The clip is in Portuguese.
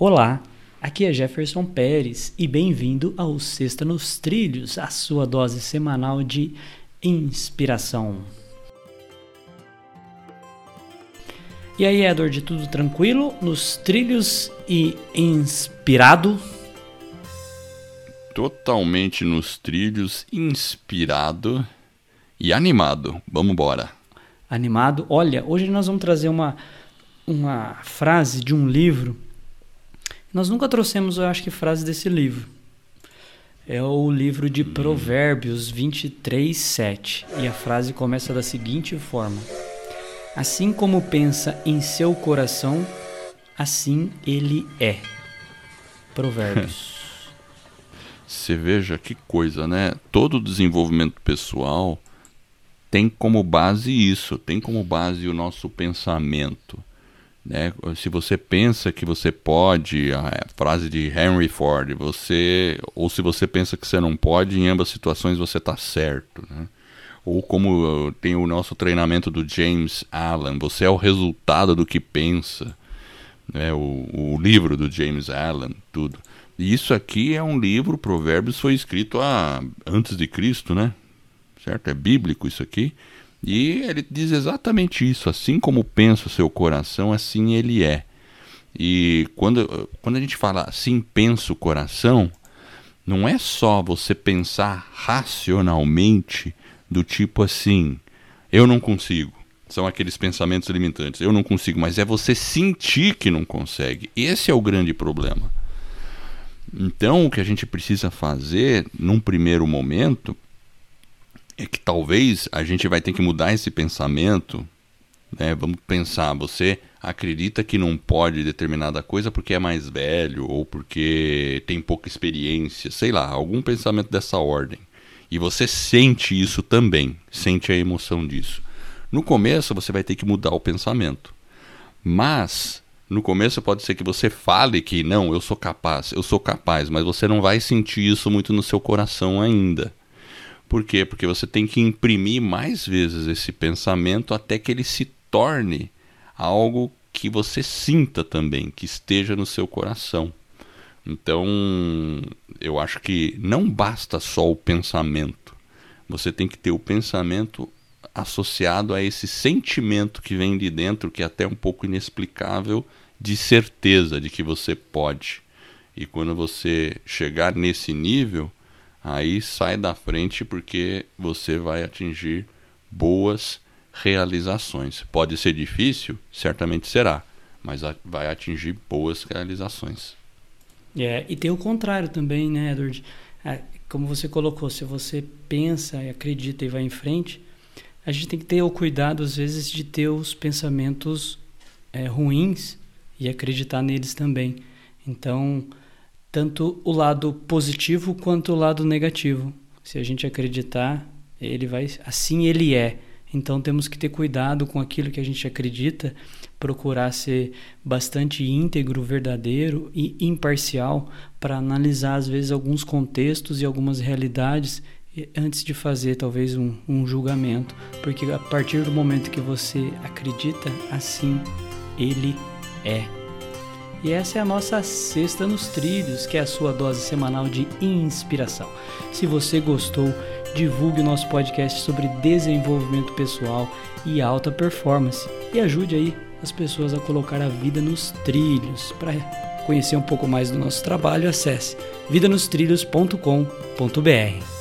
Olá, aqui é Jefferson Pérez e bem-vindo ao Sexta nos Trilhos, a sua dose semanal de inspiração. E aí, Edward, tudo tranquilo? Nos trilhos e inspirado? Totalmente nos trilhos, inspirado e animado. Vamos embora. Animado? Olha, hoje nós vamos trazer uma, uma frase de um livro. Nós nunca trouxemos, eu acho que, frase desse livro. É o livro de Provérbios 23, 7. E a frase começa da seguinte forma: Assim como pensa em seu coração, assim ele é. Provérbios. Você veja que coisa, né? Todo desenvolvimento pessoal tem como base isso, tem como base o nosso pensamento. Né? Se você pensa que você pode, a frase de Henry Ford, você ou se você pensa que você não pode, em ambas situações você está certo. Né? Ou como tem o nosso treinamento do James Allen, você é o resultado do que pensa. Né? O, o livro do James Allen, tudo. E isso aqui é um livro, Provérbios foi escrito a, antes de Cristo, né? certo? É bíblico isso aqui. E ele diz exatamente isso: assim como pensa o seu coração, assim ele é. E quando, quando a gente fala assim pensa o coração, não é só você pensar racionalmente do tipo assim, eu não consigo. São aqueles pensamentos limitantes. Eu não consigo, mas é você sentir que não consegue. Esse é o grande problema. Então, o que a gente precisa fazer num primeiro momento é que talvez a gente vai ter que mudar esse pensamento. Né? Vamos pensar, você acredita que não pode determinada coisa porque é mais velho ou porque tem pouca experiência, sei lá, algum pensamento dessa ordem. E você sente isso também, sente a emoção disso. No começo você vai ter que mudar o pensamento. Mas no começo pode ser que você fale que não, eu sou capaz, eu sou capaz, mas você não vai sentir isso muito no seu coração ainda. Por quê? Porque você tem que imprimir mais vezes esse pensamento até que ele se torne algo que você sinta também, que esteja no seu coração. Então, eu acho que não basta só o pensamento. Você tem que ter o pensamento associado a esse sentimento que vem de dentro, que é até um pouco inexplicável, de certeza de que você pode. E quando você chegar nesse nível, aí sai da frente porque você vai atingir boas realizações. Pode ser difícil, certamente será, mas vai atingir boas realizações. É, e tem o contrário também, né, Edward? É, como você colocou, se você pensa e acredita e vai em frente, a gente tem que ter o cuidado, às vezes, de ter os pensamentos é, ruins e acreditar neles também. Então, tanto o lado positivo quanto o lado negativo. Se a gente acreditar, ele vai, assim ele é. Então temos que ter cuidado com aquilo que a gente acredita, procurar ser bastante íntegro, verdadeiro e imparcial para analisar às vezes alguns contextos e algumas realidades antes de fazer talvez um, um julgamento, porque a partir do momento que você acredita, assim ele é. E essa é a nossa Sexta nos Trilhos, que é a sua dose semanal de inspiração. Se você gostou, divulgue o nosso podcast sobre desenvolvimento pessoal e alta performance e ajude aí as pessoas a colocar a vida nos trilhos. Para conhecer um pouco mais do nosso trabalho, acesse vidanostrilhos.com.br.